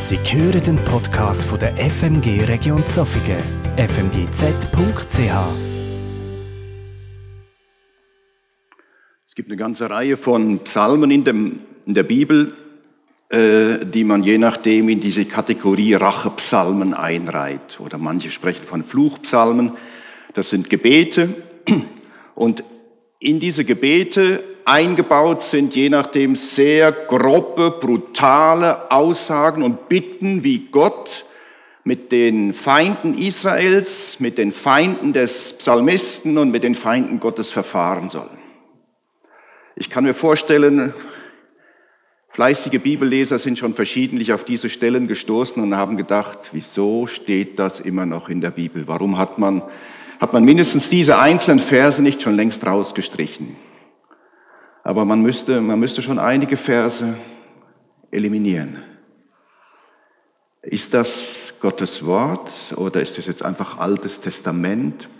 Sie hören den Podcast von der FMG Region Zofingen, fmgz.ch. Es gibt eine ganze Reihe von Psalmen in, dem, in der Bibel, äh, die man je nachdem in diese Kategorie Rachepsalmen einreiht. Oder manche sprechen von Fluchpsalmen. Das sind Gebete. Und in diese Gebete eingebaut sind je nachdem sehr grobe, brutale Aussagen und Bitten, wie Gott mit den Feinden Israels, mit den Feinden des Psalmisten und mit den Feinden Gottes verfahren soll. Ich kann mir vorstellen, fleißige Bibelleser sind schon verschiedentlich auf diese Stellen gestoßen und haben gedacht, wieso steht das immer noch in der Bibel? Warum hat man, hat man mindestens diese einzelnen Verse nicht schon längst rausgestrichen? Aber man müsste, man müsste schon einige Verse eliminieren. Ist das Gottes Wort oder ist das jetzt einfach Altes Testament?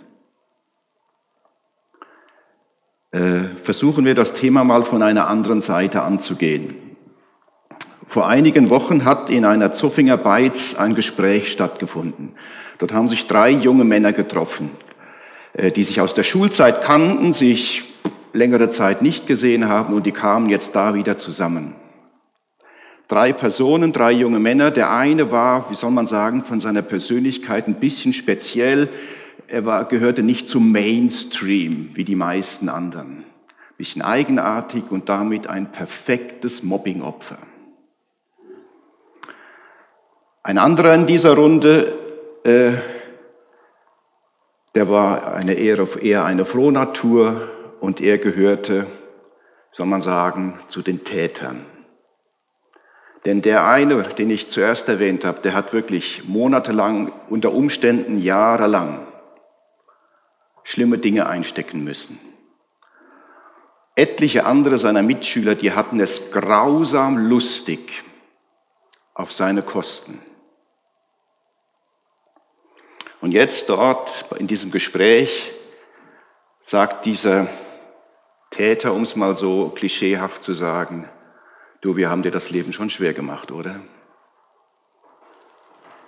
Äh, versuchen wir das Thema mal von einer anderen Seite anzugehen. Vor einigen Wochen hat in einer Zuffinger Beiz ein Gespräch stattgefunden. Dort haben sich drei junge Männer getroffen, äh, die sich aus der Schulzeit kannten, sich längere Zeit nicht gesehen haben und die kamen jetzt da wieder zusammen. Drei Personen, drei junge Männer. Der eine war, wie soll man sagen, von seiner Persönlichkeit ein bisschen speziell. Er war, gehörte nicht zum Mainstream wie die meisten anderen. Ein bisschen eigenartig und damit ein perfektes Mobbingopfer. Ein anderer in dieser Runde, äh, der war eine eher, eher eine Frohnatur, und er gehörte, soll man sagen, zu den Tätern. Denn der eine, den ich zuerst erwähnt habe, der hat wirklich monatelang, unter Umständen jahrelang schlimme Dinge einstecken müssen. Etliche andere seiner Mitschüler, die hatten es grausam lustig auf seine Kosten. Und jetzt dort in diesem Gespräch sagt dieser Täter, um es mal so klischeehaft zu sagen, du, wir haben dir das Leben schon schwer gemacht, oder?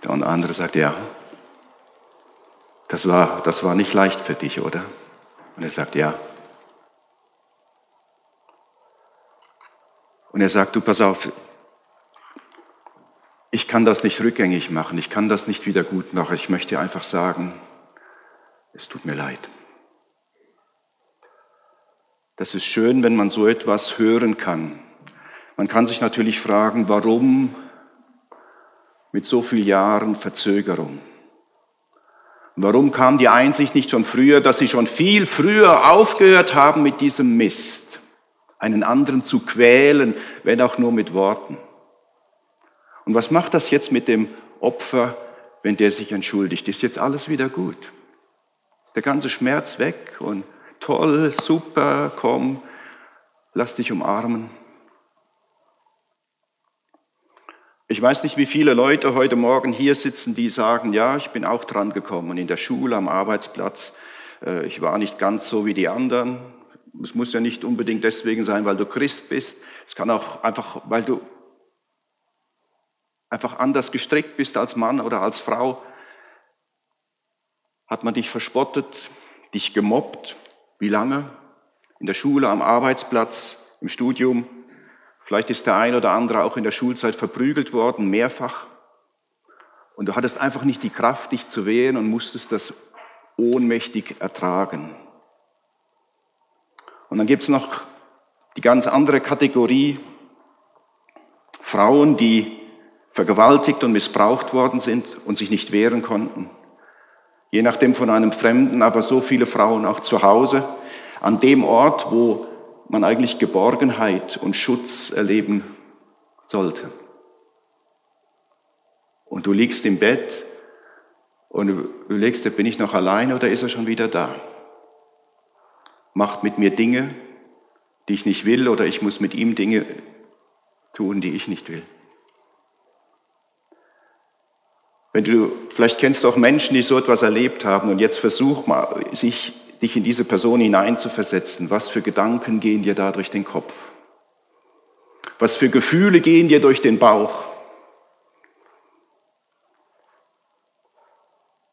Der und andere sagt, ja, das war, das war nicht leicht für dich, oder? Und er sagt, ja. Und er sagt, du, pass auf, ich kann das nicht rückgängig machen, ich kann das nicht wieder gut machen, ich möchte einfach sagen, es tut mir leid. Das ist schön, wenn man so etwas hören kann. Man kann sich natürlich fragen, warum mit so vielen Jahren Verzögerung? Warum kam die Einsicht nicht schon früher, dass sie schon viel früher aufgehört haben mit diesem Mist, einen anderen zu quälen, wenn auch nur mit Worten? Und was macht das jetzt mit dem Opfer, wenn der sich entschuldigt? Ist jetzt alles wieder gut? Ist der ganze Schmerz weg und toll, super, komm, lass dich umarmen. Ich weiß nicht, wie viele Leute heute Morgen hier sitzen, die sagen, ja, ich bin auch dran gekommen in der Schule, am Arbeitsplatz. Äh, ich war nicht ganz so wie die anderen. Es muss ja nicht unbedingt deswegen sein, weil du Christ bist. Es kann auch einfach, weil du einfach anders gestrickt bist als Mann oder als Frau. Hat man dich verspottet, dich gemobbt, wie lange? In der Schule, am Arbeitsplatz, im Studium. Vielleicht ist der ein oder andere auch in der Schulzeit verprügelt worden, mehrfach. Und du hattest einfach nicht die Kraft, dich zu wehren und musstest das ohnmächtig ertragen. Und dann gibt's noch die ganz andere Kategorie, Frauen, die vergewaltigt und missbraucht worden sind und sich nicht wehren konnten je nachdem von einem Fremden, aber so viele Frauen auch zu Hause, an dem Ort, wo man eigentlich Geborgenheit und Schutz erleben sollte. Und du liegst im Bett und überlegst, bin ich noch alleine oder ist er schon wieder da? Macht mit mir Dinge, die ich nicht will oder ich muss mit ihm Dinge tun, die ich nicht will. Wenn du, vielleicht kennst du auch Menschen, die so etwas erlebt haben und jetzt versuch mal, sich, dich in diese Person hineinzuversetzen. Was für Gedanken gehen dir da durch den Kopf? Was für Gefühle gehen dir durch den Bauch?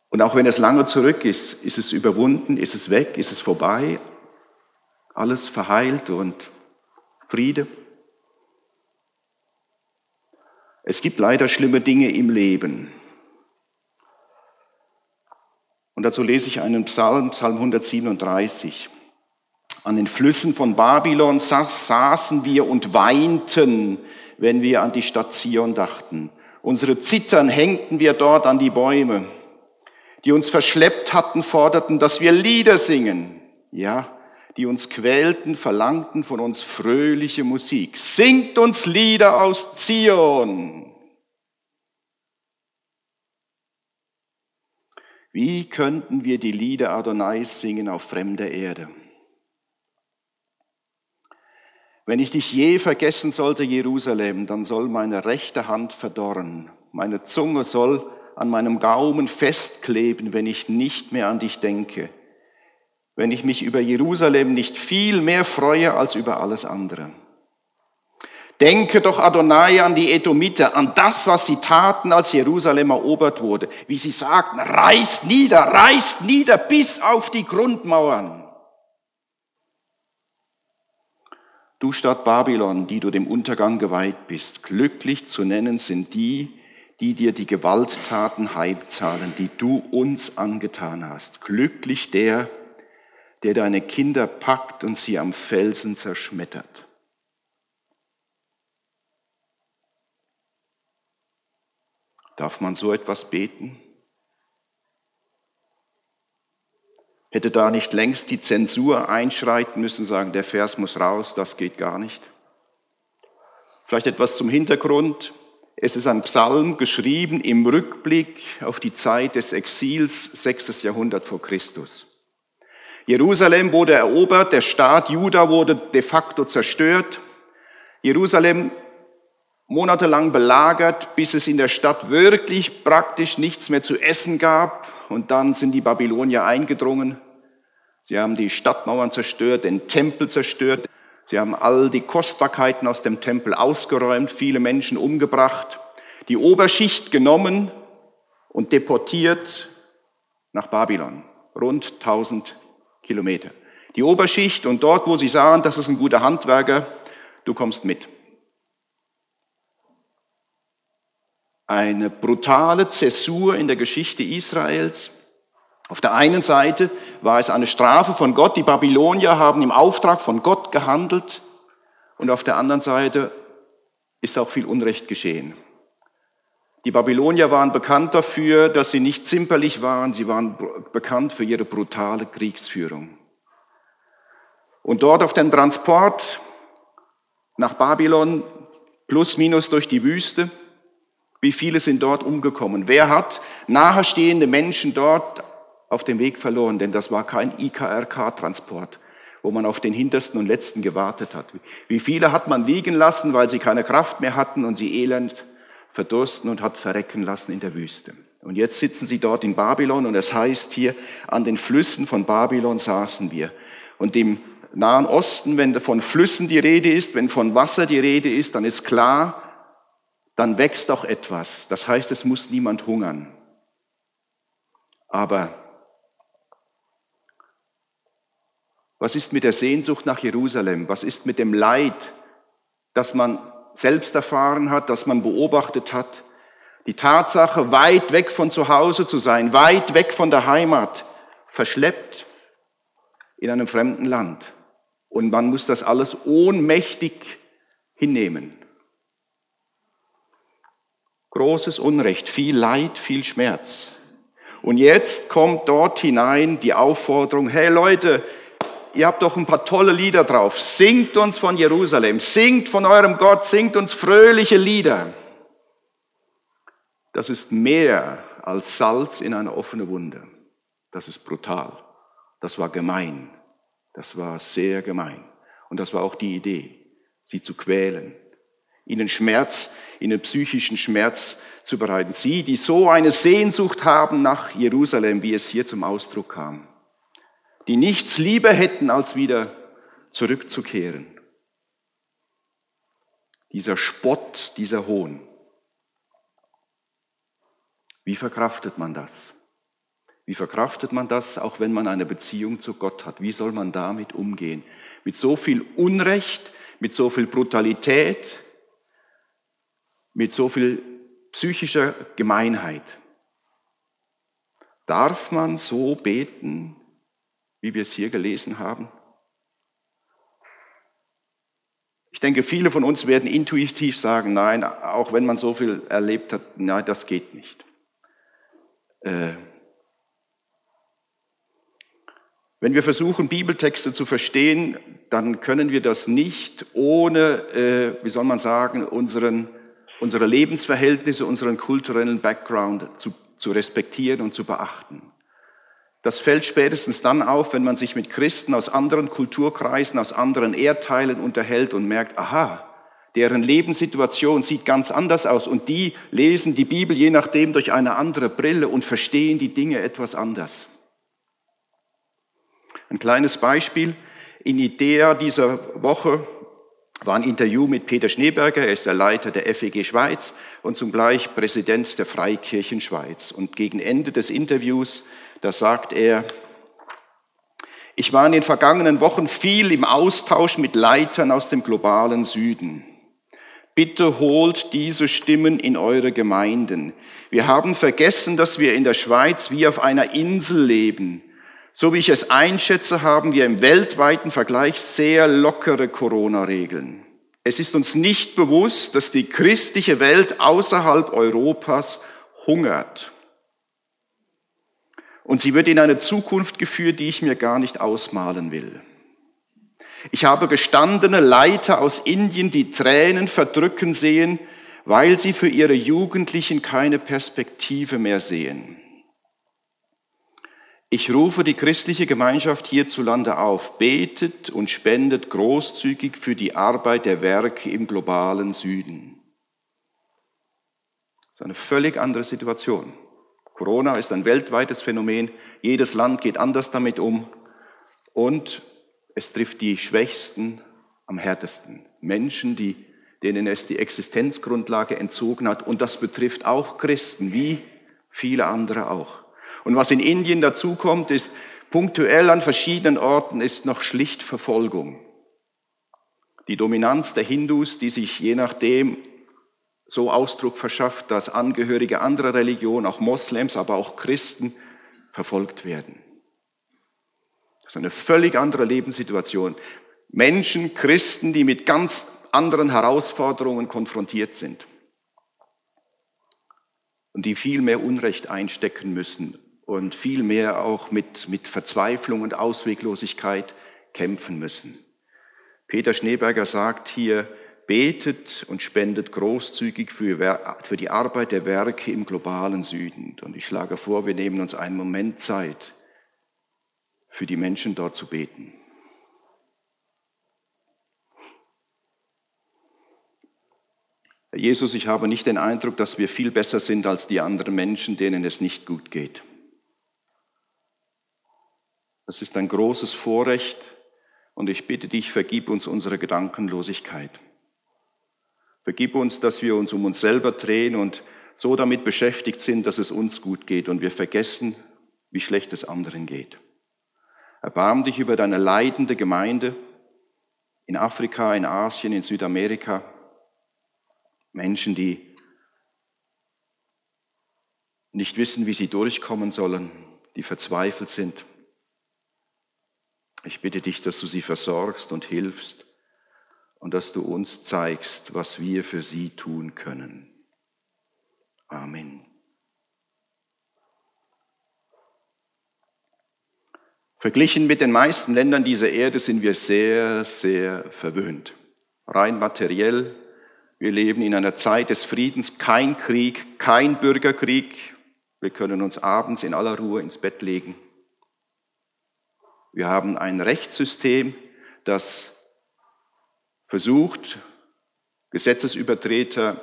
Und auch wenn es lange zurück ist, ist es überwunden, ist es weg, ist es vorbei, alles verheilt und Friede. Es gibt leider schlimme Dinge im Leben, dazu lese ich einen Psalm, Psalm 137. An den Flüssen von Babylon saßen wir und weinten, wenn wir an die Stadt Zion dachten. Unsere Zittern hängten wir dort an die Bäume. Die uns verschleppt hatten, forderten, dass wir Lieder singen. Ja, die uns quälten, verlangten von uns fröhliche Musik. Singt uns Lieder aus Zion. Wie könnten wir die Lieder Adonais singen auf fremder Erde? Wenn ich dich je vergessen sollte, Jerusalem, dann soll meine rechte Hand verdorren, meine Zunge soll an meinem Gaumen festkleben, wenn ich nicht mehr an dich denke wenn ich mich über Jerusalem nicht viel mehr freue als über alles andere. Denke doch Adonai an die Edomiter, an das, was sie taten, als Jerusalem erobert wurde. Wie sie sagten, reißt nieder, reißt nieder bis auf die Grundmauern. Du Stadt Babylon, die du dem Untergang geweiht bist, glücklich zu nennen sind die, die dir die Gewalttaten heimzahlen, die du uns angetan hast. Glücklich der, der deine Kinder packt und sie am Felsen zerschmettert. Darf man so etwas beten? Hätte da nicht längst die Zensur einschreiten müssen, sagen, der Vers muss raus, das geht gar nicht? Vielleicht etwas zum Hintergrund. Es ist ein Psalm geschrieben im Rückblick auf die Zeit des Exils, 6. Jahrhundert vor Christus. Jerusalem wurde erobert, der Staat Juda wurde de facto zerstört. Jerusalem monatelang belagert, bis es in der Stadt wirklich praktisch nichts mehr zu essen gab. Und dann sind die Babylonier eingedrungen. Sie haben die Stadtmauern zerstört, den Tempel zerstört. Sie haben all die Kostbarkeiten aus dem Tempel ausgeräumt, viele Menschen umgebracht, die Oberschicht genommen und deportiert nach Babylon. Rund 1000 Kilometer. Die Oberschicht und dort, wo sie sahen, das ist ein guter Handwerker, du kommst mit. Eine brutale Zäsur in der Geschichte Israels. Auf der einen Seite war es eine Strafe von Gott, die Babylonier haben im Auftrag von Gott gehandelt und auf der anderen Seite ist auch viel Unrecht geschehen. Die Babylonier waren bekannt dafür, dass sie nicht zimperlich waren, sie waren bekannt für ihre brutale Kriegsführung. Und dort auf dem Transport nach Babylon, plus minus durch die Wüste, wie viele sind dort umgekommen? Wer hat nahestehende Menschen dort auf dem Weg verloren? Denn das war kein IKRK-Transport, wo man auf den Hintersten und Letzten gewartet hat. Wie viele hat man liegen lassen, weil sie keine Kraft mehr hatten und sie elend verdursten und hat verrecken lassen in der Wüste. Und jetzt sitzen sie dort in Babylon und es heißt hier, an den Flüssen von Babylon saßen wir. Und im Nahen Osten, wenn von Flüssen die Rede ist, wenn von Wasser die Rede ist, dann ist klar, dann wächst auch etwas. Das heißt, es muss niemand hungern. Aber was ist mit der Sehnsucht nach Jerusalem? Was ist mit dem Leid, das man selbst erfahren hat, das man beobachtet hat. Die Tatsache, weit weg von zu Hause zu sein, weit weg von der Heimat, verschleppt in einem fremden Land. Und man muss das alles ohnmächtig hinnehmen. Großes Unrecht, viel Leid, viel Schmerz. Und jetzt kommt dort hinein die Aufforderung, hey Leute, ihr habt doch ein paar tolle Lieder drauf. Singt uns von Jerusalem, singt von eurem Gott, singt uns fröhliche Lieder. Das ist mehr als Salz in eine offene Wunde. Das ist brutal. Das war gemein. Das war sehr gemein. Und das war auch die Idee, sie zu quälen, ihnen Schmerz, ihnen psychischen Schmerz zu bereiten. Sie, die so eine Sehnsucht haben nach Jerusalem, wie es hier zum Ausdruck kam die nichts lieber hätten, als wieder zurückzukehren. Dieser Spott, dieser Hohn. Wie verkraftet man das? Wie verkraftet man das, auch wenn man eine Beziehung zu Gott hat? Wie soll man damit umgehen? Mit so viel Unrecht, mit so viel Brutalität, mit so viel psychischer Gemeinheit. Darf man so beten, wie wir es hier gelesen haben? Ich denke, viele von uns werden intuitiv sagen, nein, auch wenn man so viel erlebt hat, nein, das geht nicht. Äh, wenn wir versuchen, Bibeltexte zu verstehen, dann können wir das nicht ohne, äh, wie soll man sagen, unseren, unsere Lebensverhältnisse, unseren kulturellen Background zu, zu respektieren und zu beachten. Das fällt spätestens dann auf, wenn man sich mit Christen aus anderen Kulturkreisen, aus anderen Erdteilen unterhält und merkt, aha, deren Lebenssituation sieht ganz anders aus und die lesen die Bibel je nachdem durch eine andere Brille und verstehen die Dinge etwas anders. Ein kleines Beispiel. In Idea dieser Woche war ein Interview mit Peter Schneeberger, er ist der Leiter der FEG Schweiz und zugleich Präsident der Freikirchen Schweiz. Und gegen Ende des Interviews, da sagt er, ich war in den vergangenen Wochen viel im Austausch mit Leitern aus dem globalen Süden. Bitte holt diese Stimmen in eure Gemeinden. Wir haben vergessen, dass wir in der Schweiz wie auf einer Insel leben. So wie ich es einschätze, haben wir im weltweiten Vergleich sehr lockere Corona-Regeln. Es ist uns nicht bewusst, dass die christliche Welt außerhalb Europas hungert. Und sie wird in eine Zukunft geführt, die ich mir gar nicht ausmalen will. Ich habe gestandene Leiter aus Indien, die Tränen verdrücken sehen, weil sie für ihre Jugendlichen keine Perspektive mehr sehen. Ich rufe die christliche Gemeinschaft hierzulande auf, betet und spendet großzügig für die Arbeit der Werke im globalen Süden. Das ist eine völlig andere Situation. Corona ist ein weltweites Phänomen. Jedes Land geht anders damit um. Und es trifft die Schwächsten am härtesten. Menschen, die, denen es die Existenzgrundlage entzogen hat. Und das betrifft auch Christen, wie viele andere auch. Und was in Indien dazukommt, ist punktuell an verschiedenen Orten ist noch schlicht Verfolgung. Die Dominanz der Hindus, die sich je nachdem so Ausdruck verschafft, dass Angehörige anderer Religionen, auch Moslems, aber auch Christen verfolgt werden. Das ist eine völlig andere Lebenssituation. Menschen, Christen, die mit ganz anderen Herausforderungen konfrontiert sind und die viel mehr Unrecht einstecken müssen und viel mehr auch mit, mit Verzweiflung und Ausweglosigkeit kämpfen müssen. Peter Schneeberger sagt hier, betet und spendet großzügig für, für die Arbeit der Werke im globalen Süden. Und ich schlage vor, wir nehmen uns einen Moment Zeit, für die Menschen dort zu beten. Herr Jesus, ich habe nicht den Eindruck, dass wir viel besser sind als die anderen Menschen, denen es nicht gut geht. Das ist ein großes Vorrecht und ich bitte dich, vergib uns unsere Gedankenlosigkeit. Vergib uns, dass wir uns um uns selber drehen und so damit beschäftigt sind, dass es uns gut geht und wir vergessen, wie schlecht es anderen geht. Erbarm dich über deine leidende Gemeinde in Afrika, in Asien, in Südamerika. Menschen, die nicht wissen, wie sie durchkommen sollen, die verzweifelt sind. Ich bitte dich, dass du sie versorgst und hilfst und dass du uns zeigst, was wir für sie tun können. Amen. Verglichen mit den meisten Ländern dieser Erde sind wir sehr, sehr verwöhnt. Rein materiell. Wir leben in einer Zeit des Friedens, kein Krieg, kein Bürgerkrieg. Wir können uns abends in aller Ruhe ins Bett legen. Wir haben ein Rechtssystem, das versucht, Gesetzesübertreter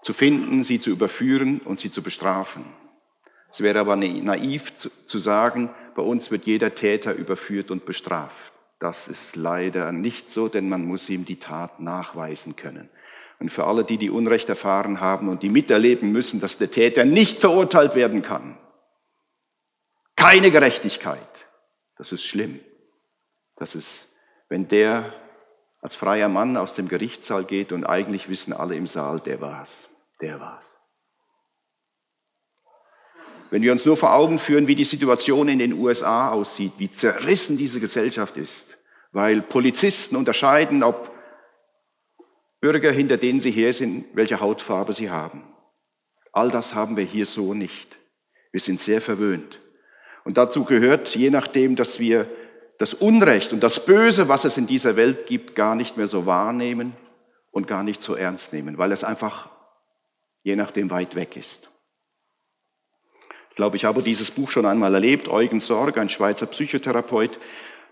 zu finden, sie zu überführen und sie zu bestrafen. Es wäre aber naiv zu sagen, bei uns wird jeder Täter überführt und bestraft. Das ist leider nicht so, denn man muss ihm die Tat nachweisen können. Und für alle, die die Unrecht erfahren haben und die miterleben müssen, dass der Täter nicht verurteilt werden kann, Keine Gerechtigkeit. Das ist schlimm. Das ist, wenn der als freier Mann aus dem Gerichtssaal geht und eigentlich wissen alle im Saal, der war's, der war's. Wenn wir uns nur vor Augen führen, wie die Situation in den USA aussieht, wie zerrissen diese Gesellschaft ist, weil Polizisten unterscheiden, ob Bürger, hinter denen sie her sind, welche Hautfarbe sie haben. All das haben wir hier so nicht. Wir sind sehr verwöhnt. Und dazu gehört, je nachdem, dass wir das Unrecht und das Böse, was es in dieser Welt gibt, gar nicht mehr so wahrnehmen und gar nicht so ernst nehmen, weil es einfach je nachdem weit weg ist. Ich glaube, ich habe dieses Buch schon einmal erlebt. Eugen Sorg, ein Schweizer Psychotherapeut,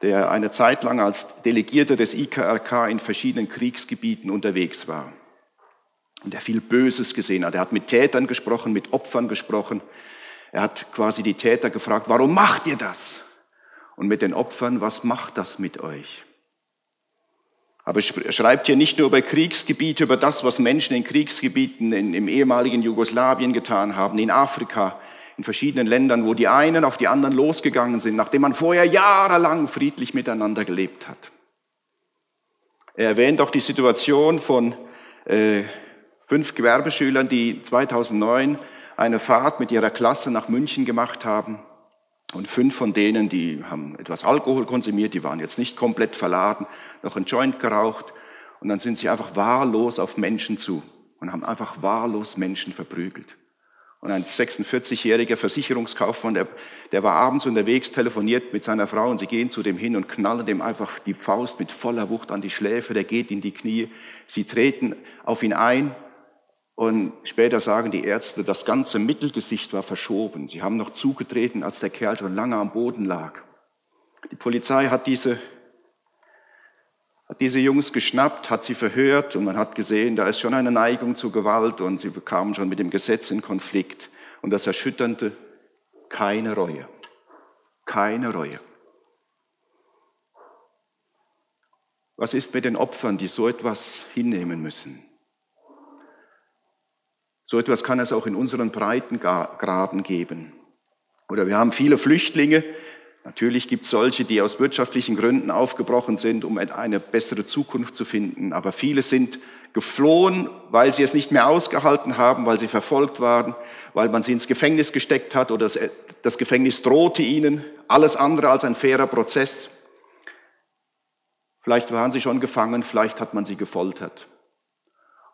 der eine Zeit lang als Delegierter des IKRK in verschiedenen Kriegsgebieten unterwegs war. Und der viel Böses gesehen hat. Er hat mit Tätern gesprochen, mit Opfern gesprochen. Er hat quasi die Täter gefragt, warum macht ihr das? Und mit den Opfern, was macht das mit euch? Aber er schreibt hier nicht nur über Kriegsgebiete, über das, was Menschen in Kriegsgebieten in, im ehemaligen Jugoslawien getan haben, in Afrika, in verschiedenen Ländern, wo die einen auf die anderen losgegangen sind, nachdem man vorher jahrelang friedlich miteinander gelebt hat. Er erwähnt auch die Situation von äh, fünf Gewerbeschülern, die 2009 eine Fahrt mit ihrer Klasse nach München gemacht haben. Und fünf von denen, die haben etwas Alkohol konsumiert, die waren jetzt nicht komplett verladen, noch ein Joint geraucht. Und dann sind sie einfach wahllos auf Menschen zu und haben einfach wahllos Menschen verprügelt. Und ein 46-jähriger Versicherungskaufmann, der, der war abends unterwegs, telefoniert mit seiner Frau und sie gehen zu dem hin und knallen dem einfach die Faust mit voller Wucht an die Schläfe, der geht in die Knie. Sie treten auf ihn ein und später sagen die Ärzte, das ganze Mittelgesicht war verschoben. Sie haben noch zugetreten, als der Kerl schon lange am Boden lag. Die Polizei hat diese hat diese Jungs geschnappt, hat sie verhört und man hat gesehen, da ist schon eine Neigung zu Gewalt und sie bekamen schon mit dem Gesetz in Konflikt. Und das Erschütternde, keine Reue. Keine Reue. Was ist mit den Opfern, die so etwas hinnehmen müssen? So etwas kann es auch in unseren Breitengraden geben. Oder wir haben viele Flüchtlinge, Natürlich gibt es solche, die aus wirtschaftlichen Gründen aufgebrochen sind, um eine bessere Zukunft zu finden. Aber viele sind geflohen, weil sie es nicht mehr ausgehalten haben, weil sie verfolgt waren, weil man sie ins Gefängnis gesteckt hat oder das Gefängnis drohte ihnen. Alles andere als ein fairer Prozess. Vielleicht waren sie schon gefangen, vielleicht hat man sie gefoltert.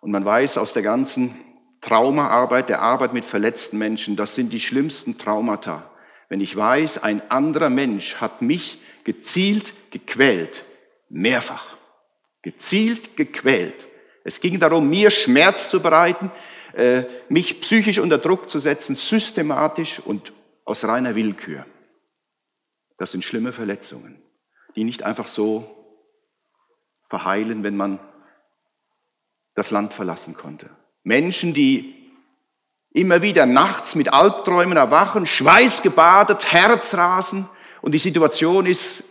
Und man weiß aus der ganzen Traumaarbeit, der Arbeit mit verletzten Menschen, das sind die schlimmsten Traumata wenn ich weiß, ein anderer Mensch hat mich gezielt gequält, mehrfach, gezielt gequält. Es ging darum, mir Schmerz zu bereiten, äh, mich psychisch unter Druck zu setzen, systematisch und aus reiner Willkür. Das sind schlimme Verletzungen, die nicht einfach so verheilen, wenn man das Land verlassen konnte. Menschen, die immer wieder nachts mit Albträumen erwachen, schweißgebadet, Herzrasen und die Situation ist,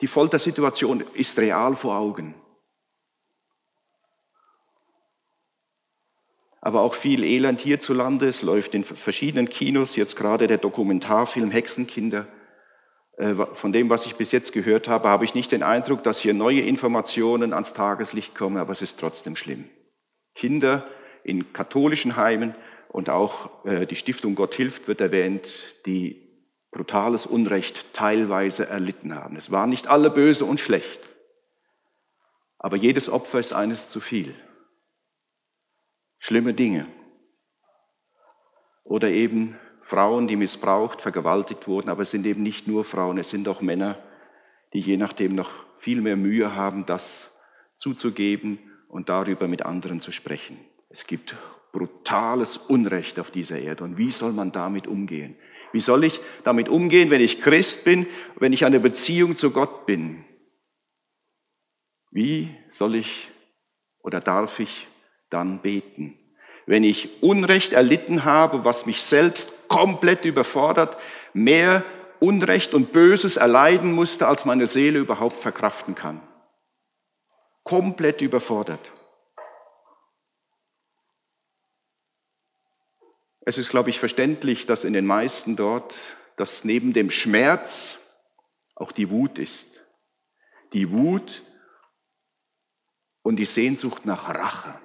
die Foltersituation ist real vor Augen. Aber auch viel Elend hierzulande. Es läuft in verschiedenen Kinos jetzt gerade der Dokumentarfilm Hexenkinder. Äh, von dem, was ich bis jetzt gehört habe, habe ich nicht den Eindruck, dass hier neue Informationen ans Tageslicht kommen, aber es ist trotzdem schlimm. Kinder in katholischen Heimen und auch äh, die Stiftung Gott hilft wird erwähnt, die brutales Unrecht teilweise erlitten haben. Es waren nicht alle böse und schlecht, aber jedes Opfer ist eines zu viel. Schlimme Dinge. Oder eben Frauen, die missbraucht, vergewaltigt wurden, aber es sind eben nicht nur Frauen, es sind auch Männer, die je nachdem noch viel mehr Mühe haben, das zuzugeben und darüber mit anderen zu sprechen. Es gibt brutales Unrecht auf dieser Erde. Und wie soll man damit umgehen? Wie soll ich damit umgehen, wenn ich Christ bin, wenn ich eine Beziehung zu Gott bin? Wie soll ich oder darf ich dann beten? Wenn ich Unrecht erlitten habe, was mich selbst komplett überfordert, mehr Unrecht und Böses erleiden musste, als meine Seele überhaupt verkraften kann. Komplett überfordert. Es ist, glaube ich, verständlich, dass in den meisten dort dass neben dem Schmerz auch die Wut ist. Die Wut und die Sehnsucht nach Rache.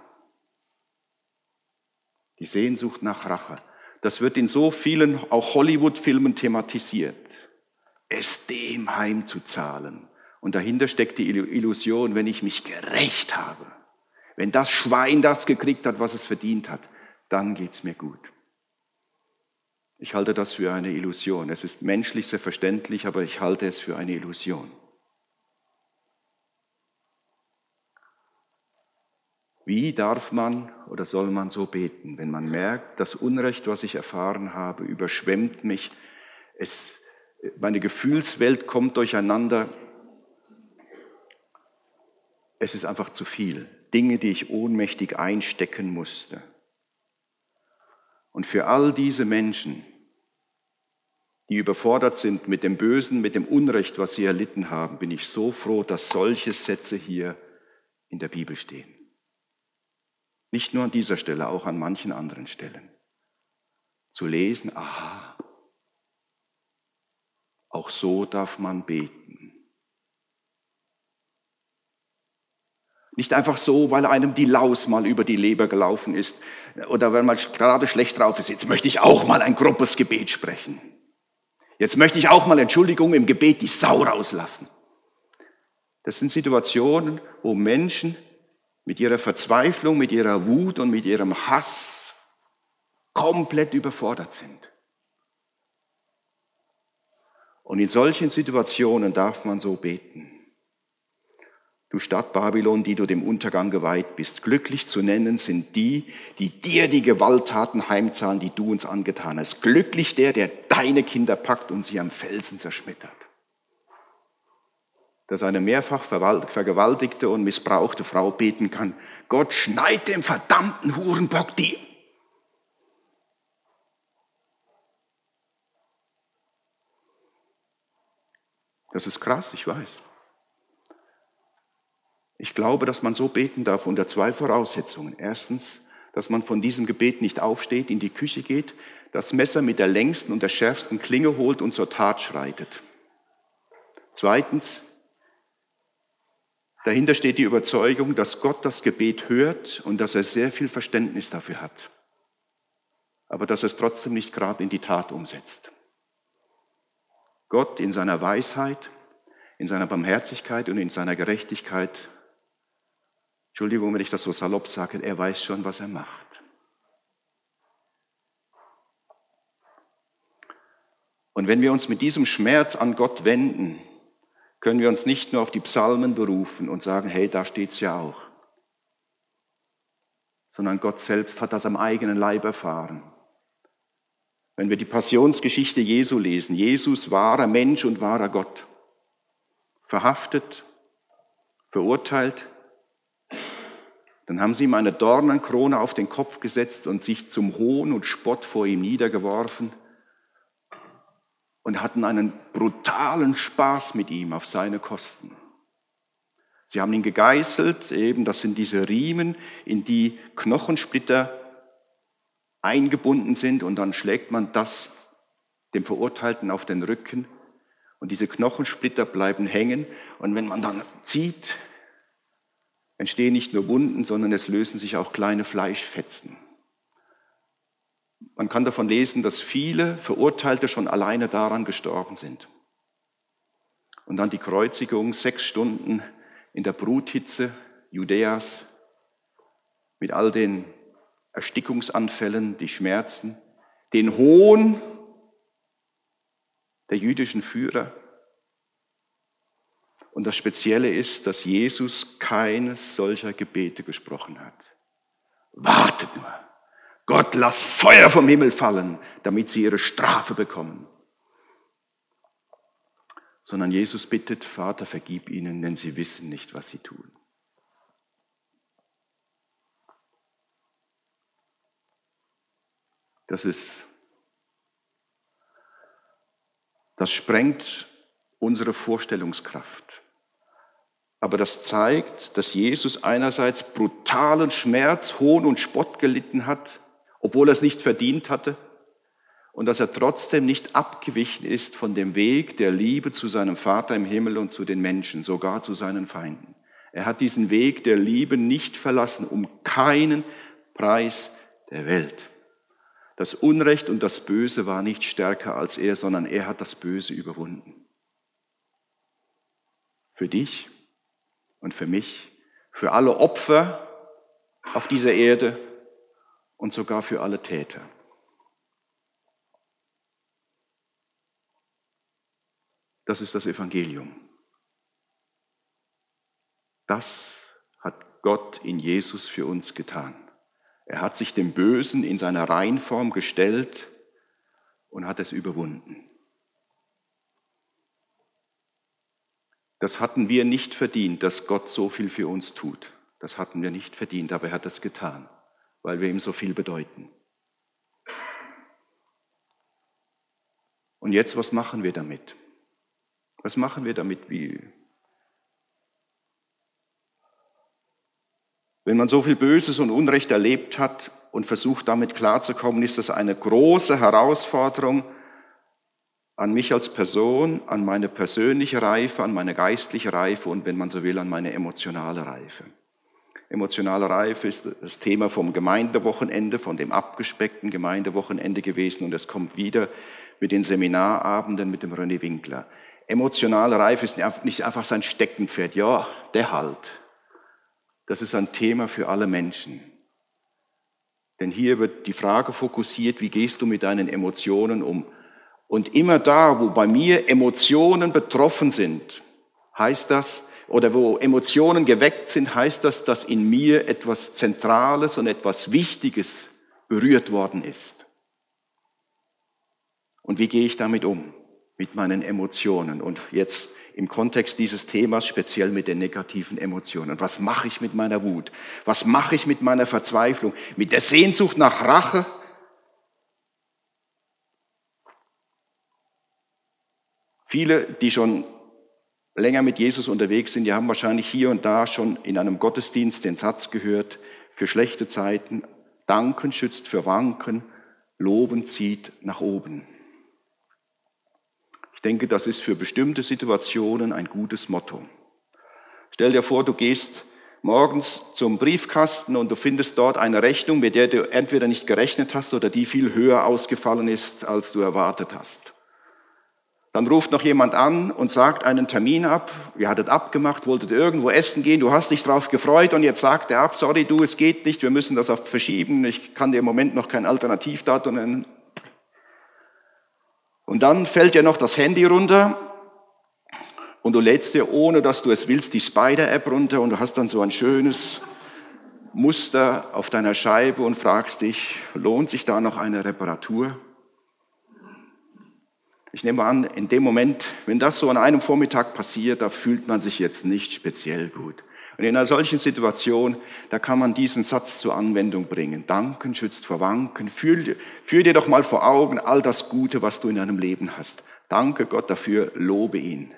Die Sehnsucht nach Rache. Das wird in so vielen, auch Hollywood-Filmen thematisiert. Es dem heimzuzahlen. Und dahinter steckt die Illusion, wenn ich mich gerecht habe, wenn das Schwein das gekriegt hat, was es verdient hat, dann geht's mir gut. Ich halte das für eine Illusion. Es ist menschlich sehr verständlich, aber ich halte es für eine Illusion. Wie darf man oder soll man so beten, wenn man merkt, das Unrecht, was ich erfahren habe, überschwemmt mich, es, meine Gefühlswelt kommt durcheinander, es ist einfach zu viel. Dinge, die ich ohnmächtig einstecken musste. Und für all diese Menschen, die überfordert sind mit dem Bösen, mit dem Unrecht, was sie erlitten haben, bin ich so froh, dass solche Sätze hier in der Bibel stehen. Nicht nur an dieser Stelle, auch an manchen anderen Stellen. Zu lesen, aha, auch so darf man beten. Nicht einfach so, weil einem die Laus mal über die Leber gelaufen ist oder wenn man gerade schlecht drauf ist. Jetzt möchte ich auch mal ein grobes Gebet sprechen. Jetzt möchte ich auch mal Entschuldigung im Gebet die Sau rauslassen. Das sind Situationen, wo Menschen mit ihrer Verzweiflung, mit ihrer Wut und mit ihrem Hass komplett überfordert sind. Und in solchen Situationen darf man so beten. Du Stadt Babylon, die du dem Untergang geweiht bist, glücklich zu nennen sind die, die dir die Gewalttaten heimzahlen, die du uns angetan hast. Glücklich der, der deine Kinder packt und sie am Felsen zerschmettert. Dass eine mehrfach vergewaltigte und missbrauchte Frau beten kann, Gott schneid dem verdammten Hurenbock die. Das ist krass, ich weiß. Ich glaube, dass man so beten darf unter zwei Voraussetzungen. Erstens, dass man von diesem Gebet nicht aufsteht, in die Küche geht, das Messer mit der längsten und der schärfsten Klinge holt und zur Tat schreitet. Zweitens, dahinter steht die Überzeugung, dass Gott das Gebet hört und dass er sehr viel Verständnis dafür hat, aber dass er es trotzdem nicht gerade in die Tat umsetzt. Gott in seiner Weisheit, in seiner Barmherzigkeit und in seiner Gerechtigkeit Entschuldigung, wenn ich das so salopp sage, er weiß schon, was er macht. Und wenn wir uns mit diesem Schmerz an Gott wenden, können wir uns nicht nur auf die Psalmen berufen und sagen, hey, da steht's ja auch, sondern Gott selbst hat das am eigenen Leib erfahren. Wenn wir die Passionsgeschichte Jesu lesen, Jesus wahrer Mensch und wahrer Gott, verhaftet, verurteilt, dann haben sie ihm eine Dornenkrone auf den Kopf gesetzt und sich zum Hohn und Spott vor ihm niedergeworfen und hatten einen brutalen Spaß mit ihm auf seine Kosten. Sie haben ihn gegeißelt, eben das sind diese Riemen, in die Knochensplitter eingebunden sind und dann schlägt man das dem Verurteilten auf den Rücken und diese Knochensplitter bleiben hängen und wenn man dann zieht, entstehen nicht nur Wunden, sondern es lösen sich auch kleine Fleischfetzen. Man kann davon lesen, dass viele Verurteilte schon alleine daran gestorben sind. Und dann die Kreuzigung, sechs Stunden in der Bruthitze Judäas mit all den Erstickungsanfällen, die Schmerzen, den Hohn der jüdischen Führer, und das Spezielle ist, dass Jesus keines solcher Gebete gesprochen hat. Wartet nur. Gott, lass Feuer vom Himmel fallen, damit sie ihre Strafe bekommen. Sondern Jesus bittet, Vater, vergib ihnen, denn sie wissen nicht, was sie tun. Das ist, das sprengt unsere Vorstellungskraft. Aber das zeigt, dass Jesus einerseits brutalen Schmerz, Hohn und Spott gelitten hat, obwohl er es nicht verdient hatte, und dass er trotzdem nicht abgewichen ist von dem Weg der Liebe zu seinem Vater im Himmel und zu den Menschen, sogar zu seinen Feinden. Er hat diesen Weg der Liebe nicht verlassen, um keinen Preis der Welt. Das Unrecht und das Böse war nicht stärker als er, sondern er hat das Böse überwunden. Für dich und für mich, für alle Opfer auf dieser Erde und sogar für alle Täter. Das ist das Evangelium. Das hat Gott in Jesus für uns getan. Er hat sich dem Bösen in seiner Reinform gestellt und hat es überwunden. Das hatten wir nicht verdient, dass Gott so viel für uns tut. Das hatten wir nicht verdient, aber er hat es getan, weil wir ihm so viel bedeuten. Und jetzt, was machen wir damit? Was machen wir damit? Wie? Wenn man so viel Böses und Unrecht erlebt hat und versucht damit klarzukommen, ist das eine große Herausforderung an mich als Person, an meine persönliche Reife, an meine geistliche Reife und wenn man so will, an meine emotionale Reife. Emotionale Reife ist das Thema vom Gemeindewochenende, von dem abgespeckten Gemeindewochenende gewesen und es kommt wieder mit den Seminarabenden mit dem René Winkler. Emotionale Reife ist nicht einfach sein Steckenpferd. Ja, der halt. Das ist ein Thema für alle Menschen. Denn hier wird die Frage fokussiert, wie gehst du mit deinen Emotionen um? Und immer da, wo bei mir Emotionen betroffen sind, heißt das, oder wo Emotionen geweckt sind, heißt das, dass in mir etwas Zentrales und etwas Wichtiges berührt worden ist. Und wie gehe ich damit um? mit meinen Emotionen und jetzt im Kontext dieses Themas speziell mit den negativen Emotionen. Was mache ich mit meiner Wut? Was mache ich mit meiner Verzweiflung? Mit der Sehnsucht nach Rache? Viele, die schon länger mit Jesus unterwegs sind, die haben wahrscheinlich hier und da schon in einem Gottesdienst den Satz gehört, für schlechte Zeiten, danken schützt für Wanken, loben zieht nach oben denke, das ist für bestimmte Situationen ein gutes Motto. Stell dir vor, du gehst morgens zum Briefkasten und du findest dort eine Rechnung, mit der du entweder nicht gerechnet hast oder die viel höher ausgefallen ist, als du erwartet hast. Dann ruft noch jemand an und sagt einen Termin ab. Ihr hattet abgemacht, wolltet irgendwo essen gehen, du hast dich drauf gefreut und jetzt sagt er ab, sorry du, es geht nicht, wir müssen das auf verschieben, ich kann dir im Moment noch kein Alternativdatum nennen, und dann fällt dir noch das Handy runter und du lädst dir, ohne dass du es willst, die Spider-App runter und du hast dann so ein schönes Muster auf deiner Scheibe und fragst dich, lohnt sich da noch eine Reparatur? Ich nehme an, in dem Moment, wenn das so an einem Vormittag passiert, da fühlt man sich jetzt nicht speziell gut. Und in einer solchen Situation, da kann man diesen Satz zur Anwendung bringen. Danken schützt vor Wanken. Führ, führ dir doch mal vor Augen all das Gute, was du in deinem Leben hast. Danke Gott dafür, lobe ihn.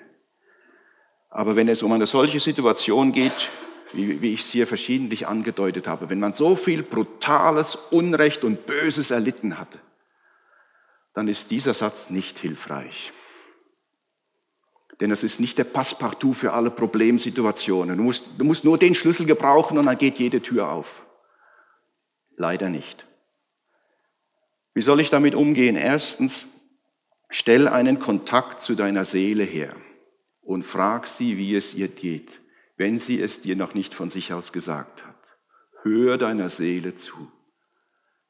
Aber wenn es um eine solche Situation geht, wie, wie ich es hier verschiedentlich angedeutet habe, wenn man so viel brutales Unrecht und Böses erlitten hat, dann ist dieser Satz nicht hilfreich. Denn es ist nicht der Passepartout für alle Problemsituationen. Du musst, du musst nur den Schlüssel gebrauchen und dann geht jede Tür auf. Leider nicht. Wie soll ich damit umgehen? Erstens, stell einen Kontakt zu deiner Seele her und frag sie, wie es ihr geht, wenn sie es dir noch nicht von sich aus gesagt hat. Hör deiner Seele zu.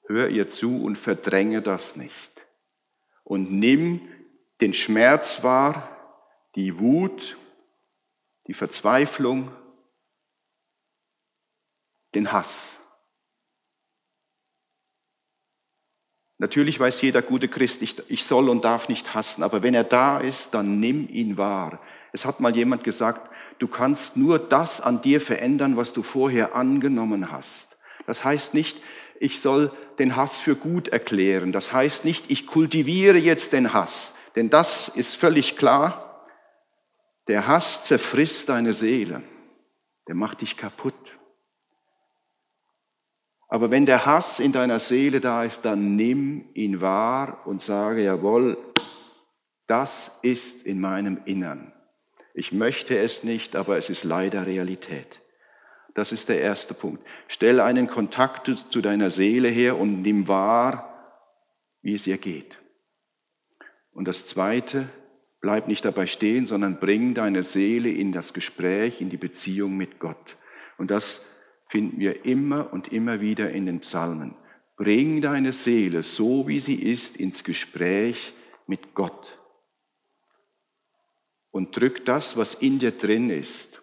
Hör ihr zu und verdränge das nicht. Und nimm den Schmerz wahr, die Wut, die Verzweiflung, den Hass. Natürlich weiß jeder gute Christ, ich, ich, soll und darf nicht hassen, aber wenn er da ist, dann nimm ihn wahr. Es hat mal jemand gesagt, du kannst nur das an dir verändern, was du vorher angenommen hast. Das heißt nicht, ich soll den Hass für gut erklären. Das heißt nicht, ich kultiviere jetzt den Hass, denn das ist völlig klar. Der Hass zerfrisst deine Seele. Der macht dich kaputt. Aber wenn der Hass in deiner Seele da ist, dann nimm ihn wahr und sage, jawohl, das ist in meinem Innern. Ich möchte es nicht, aber es ist leider Realität. Das ist der erste Punkt. Stell einen Kontakt zu deiner Seele her und nimm wahr, wie es ihr geht. Und das zweite, bleib nicht dabei stehen, sondern bring deine Seele in das Gespräch, in die Beziehung mit Gott. Und das finden wir immer und immer wieder in den Psalmen. Bring deine Seele, so wie sie ist, ins Gespräch mit Gott. Und drück das, was in dir drin ist.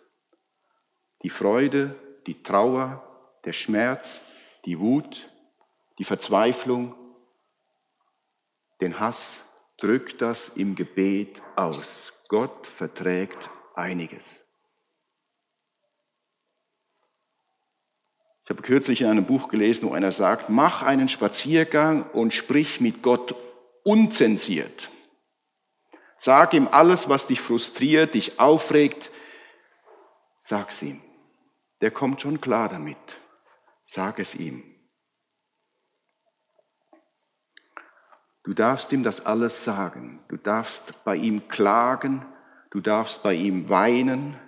Die Freude, die Trauer, der Schmerz, die Wut, die Verzweiflung, den Hass, drück das im Gebet aus. Gott verträgt einiges. Ich habe kürzlich in einem Buch gelesen, wo einer sagt, mach einen Spaziergang und sprich mit Gott unzensiert. Sag ihm alles, was dich frustriert, dich aufregt, sag's ihm. Der kommt schon klar damit. Sag es ihm. Du darfst ihm das alles sagen. Du darfst bei ihm klagen. Du darfst bei ihm weinen.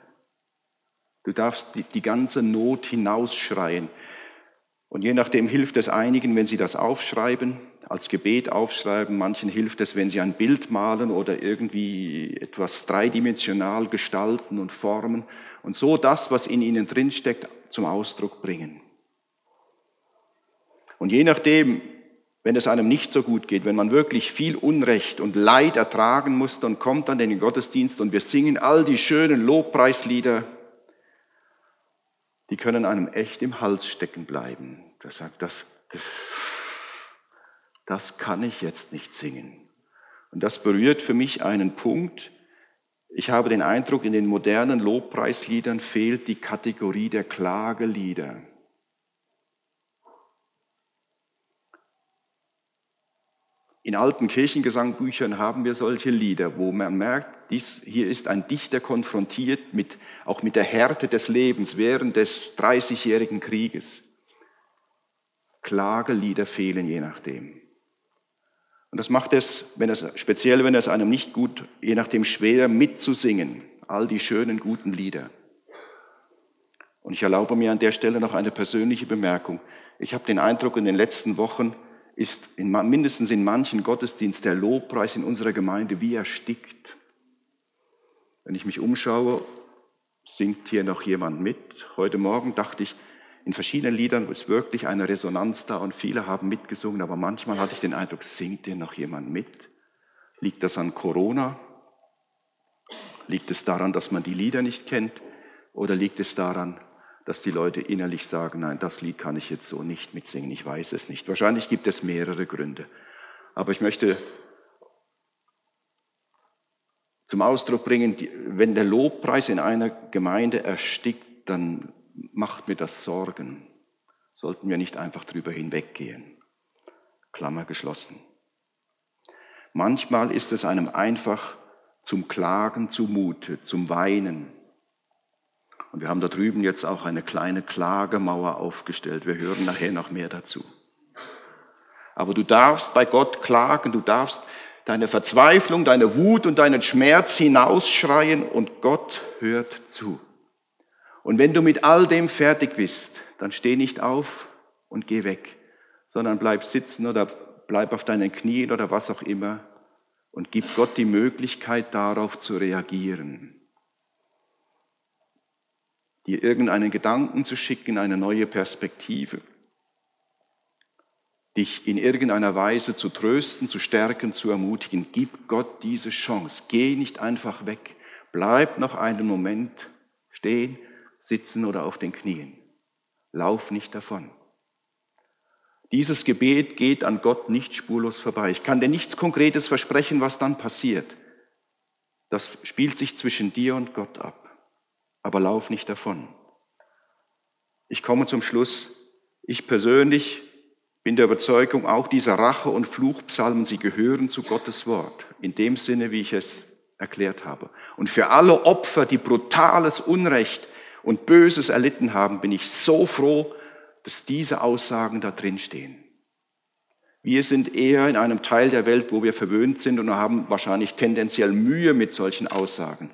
Du darfst die, die ganze Not hinausschreien. Und je nachdem hilft es einigen, wenn sie das aufschreiben, als Gebet aufschreiben. Manchen hilft es, wenn sie ein Bild malen oder irgendwie etwas dreidimensional gestalten und formen und so das, was in ihnen drinsteckt, zum Ausdruck bringen. Und je nachdem, wenn es einem nicht so gut geht, wenn man wirklich viel Unrecht und Leid ertragen muss, dann kommt dann in den Gottesdienst und wir singen all die schönen Lobpreislieder, die können einem echt im Hals stecken bleiben. Das das, das, das kann ich jetzt nicht singen. Und das berührt für mich einen Punkt. Ich habe den Eindruck, in den modernen Lobpreisliedern fehlt die Kategorie der Klagelieder. In alten Kirchengesangbüchern haben wir solche Lieder, wo man merkt, dies, hier ist ein Dichter konfrontiert mit, auch mit der Härte des Lebens während des 30-jährigen Krieges. Klagelieder fehlen je nachdem. Und das macht es, wenn es, speziell wenn es einem nicht gut, je nachdem schwer mitzusingen. All die schönen, guten Lieder. Und ich erlaube mir an der Stelle noch eine persönliche Bemerkung. Ich habe den Eindruck, in den letzten Wochen ist in, mindestens in manchen Gottesdienst der Lobpreis in unserer Gemeinde wie erstickt. Wenn ich mich umschaue, singt hier noch jemand mit. Heute Morgen dachte ich, in verschiedenen Liedern ist wirklich eine Resonanz da und viele haben mitgesungen, aber manchmal hatte ich den Eindruck, singt hier noch jemand mit? Liegt das an Corona? Liegt es daran, dass man die Lieder nicht kennt? Oder liegt es daran, dass die Leute innerlich sagen, nein, das Lied kann ich jetzt so nicht mitsingen, ich weiß es nicht. Wahrscheinlich gibt es mehrere Gründe. Aber ich möchte zum Ausdruck bringen, wenn der Lobpreis in einer Gemeinde erstickt, dann macht mir das Sorgen. Sollten wir nicht einfach drüber hinweggehen. Klammer geschlossen. Manchmal ist es einem einfach zum Klagen zumute, zum Weinen, und wir haben da drüben jetzt auch eine kleine Klagemauer aufgestellt. Wir hören nachher noch mehr dazu. Aber du darfst bei Gott klagen, du darfst deine Verzweiflung, deine Wut und deinen Schmerz hinausschreien und Gott hört zu. Und wenn du mit all dem fertig bist, dann steh nicht auf und geh weg, sondern bleib sitzen oder bleib auf deinen Knien oder was auch immer und gib Gott die Möglichkeit darauf zu reagieren dir irgendeinen Gedanken zu schicken, eine neue Perspektive, dich in irgendeiner Weise zu trösten, zu stärken, zu ermutigen. Gib Gott diese Chance. Geh nicht einfach weg. Bleib noch einen Moment stehen, sitzen oder auf den Knien. Lauf nicht davon. Dieses Gebet geht an Gott nicht spurlos vorbei. Ich kann dir nichts Konkretes versprechen, was dann passiert. Das spielt sich zwischen dir und Gott ab aber lauf nicht davon. Ich komme zum Schluss. Ich persönlich bin der Überzeugung, auch diese Rache- und Fluchpsalmen, sie gehören zu Gottes Wort, in dem Sinne, wie ich es erklärt habe. Und für alle Opfer, die brutales Unrecht und Böses erlitten haben, bin ich so froh, dass diese Aussagen da drin stehen. Wir sind eher in einem Teil der Welt, wo wir verwöhnt sind und haben wahrscheinlich tendenziell Mühe mit solchen Aussagen.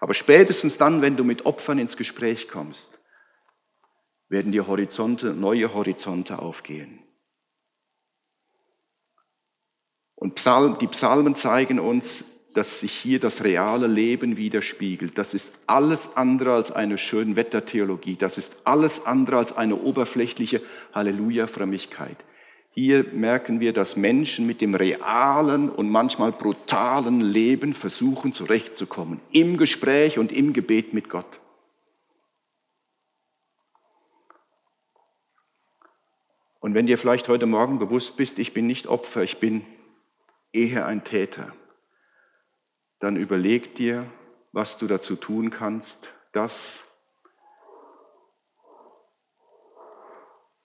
Aber spätestens dann, wenn du mit Opfern ins Gespräch kommst, werden dir Horizonte, neue Horizonte aufgehen. Und Psalm, die Psalmen zeigen uns, dass sich hier das reale Leben widerspiegelt. Das ist alles andere als eine Schönwettertheologie. Das ist alles andere als eine oberflächliche Halleluja-Frömmigkeit. Hier merken wir, dass Menschen mit dem realen und manchmal brutalen Leben versuchen zurechtzukommen. Im Gespräch und im Gebet mit Gott. Und wenn dir vielleicht heute Morgen bewusst bist, ich bin nicht Opfer, ich bin eher ein Täter, dann überleg dir, was du dazu tun kannst, das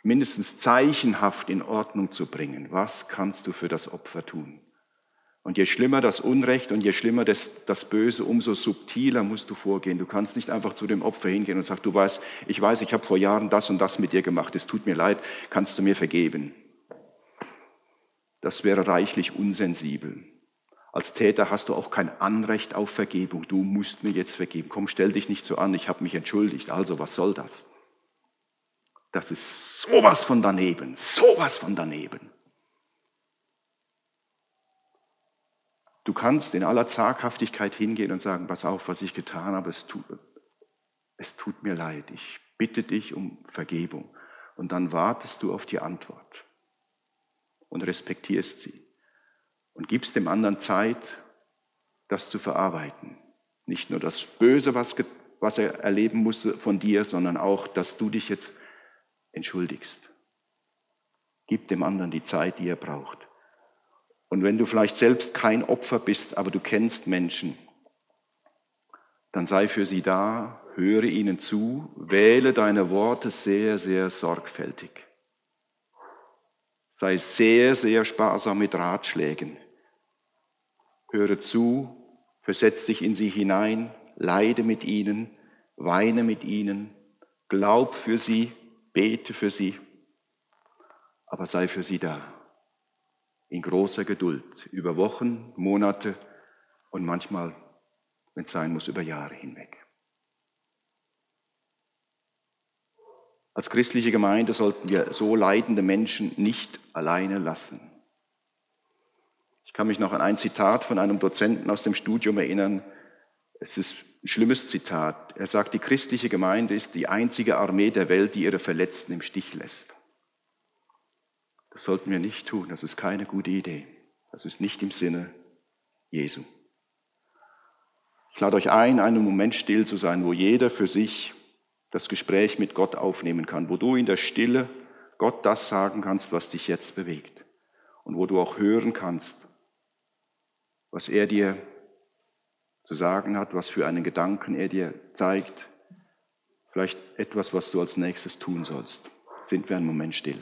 mindestens zeichenhaft in Ordnung zu bringen. Was kannst du für das Opfer tun? Und je schlimmer das Unrecht und je schlimmer das, das Böse, umso subtiler musst du vorgehen. Du kannst nicht einfach zu dem Opfer hingehen und sagen, du weißt, ich weiß, ich habe vor Jahren das und das mit dir gemacht, es tut mir leid, kannst du mir vergeben? Das wäre reichlich unsensibel. Als Täter hast du auch kein Anrecht auf Vergebung. Du musst mir jetzt vergeben. Komm, stell dich nicht so an, ich habe mich entschuldigt. Also, was soll das? Das ist sowas von daneben, sowas von daneben. Du kannst in aller Zaghaftigkeit hingehen und sagen, pass auf, was ich getan habe, es tut, es tut mir leid. Ich bitte dich um Vergebung. Und dann wartest du auf die Antwort und respektierst sie und gibst dem anderen Zeit, das zu verarbeiten. Nicht nur das Böse, was, was er erleben musste von dir, sondern auch, dass du dich jetzt entschuldigst. Gib dem anderen die Zeit, die er braucht. Und wenn du vielleicht selbst kein Opfer bist, aber du kennst Menschen, dann sei für sie da, höre ihnen zu, wähle deine Worte sehr, sehr sorgfältig. Sei sehr, sehr sparsam mit Ratschlägen. Höre zu, versetz dich in sie hinein, leide mit ihnen, weine mit ihnen, glaub für sie, bete für sie, aber sei für sie da. In großer Geduld, über Wochen, Monate und manchmal, wenn es sein muss, über Jahre hinweg. Als christliche Gemeinde sollten wir so leidende Menschen nicht alleine lassen. Kann mich noch an ein Zitat von einem Dozenten aus dem Studium erinnern. Es ist ein schlimmes Zitat. Er sagt, die christliche Gemeinde ist die einzige Armee der Welt, die ihre Verletzten im Stich lässt. Das sollten wir nicht tun. Das ist keine gute Idee. Das ist nicht im Sinne Jesu. Ich lade euch ein, einen Moment still zu sein, wo jeder für sich das Gespräch mit Gott aufnehmen kann, wo du in der Stille Gott das sagen kannst, was dich jetzt bewegt und wo du auch hören kannst, was er dir zu sagen hat, was für einen Gedanken er dir zeigt, vielleicht etwas, was du als nächstes tun sollst. Sind wir einen Moment still.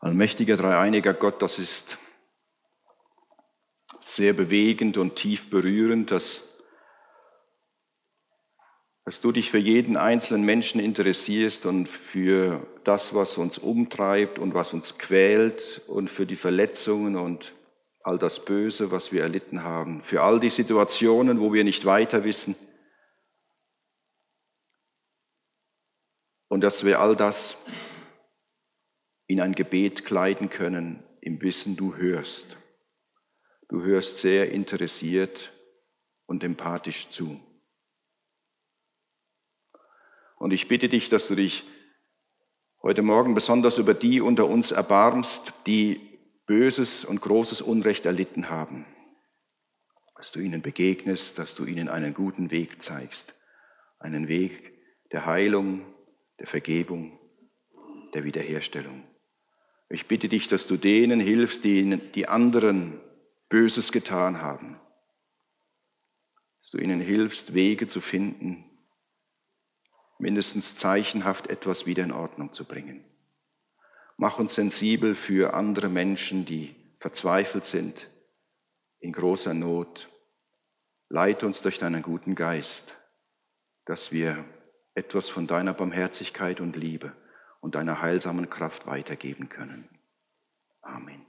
Allmächtiger, dreieiniger Gott, das ist sehr bewegend und tief berührend, dass, dass du dich für jeden einzelnen Menschen interessierst und für das, was uns umtreibt und was uns quält und für die Verletzungen und all das Böse, was wir erlitten haben, für all die Situationen, wo wir nicht weiter wissen. Und dass wir all das in ein Gebet kleiden können, im Wissen, du hörst. Du hörst sehr interessiert und empathisch zu. Und ich bitte dich, dass du dich heute Morgen besonders über die unter uns erbarmst, die Böses und großes Unrecht erlitten haben. Dass du ihnen begegnest, dass du ihnen einen guten Weg zeigst. Einen Weg der Heilung, der Vergebung, der Wiederherstellung. Ich bitte dich, dass du denen hilfst, die die anderen Böses getan haben. Dass du ihnen hilfst, Wege zu finden, mindestens zeichenhaft etwas wieder in Ordnung zu bringen. Mach uns sensibel für andere Menschen, die verzweifelt sind, in großer Not. Leite uns durch deinen guten Geist, dass wir etwas von deiner Barmherzigkeit und Liebe und deiner heilsamen Kraft weitergeben können. Amen.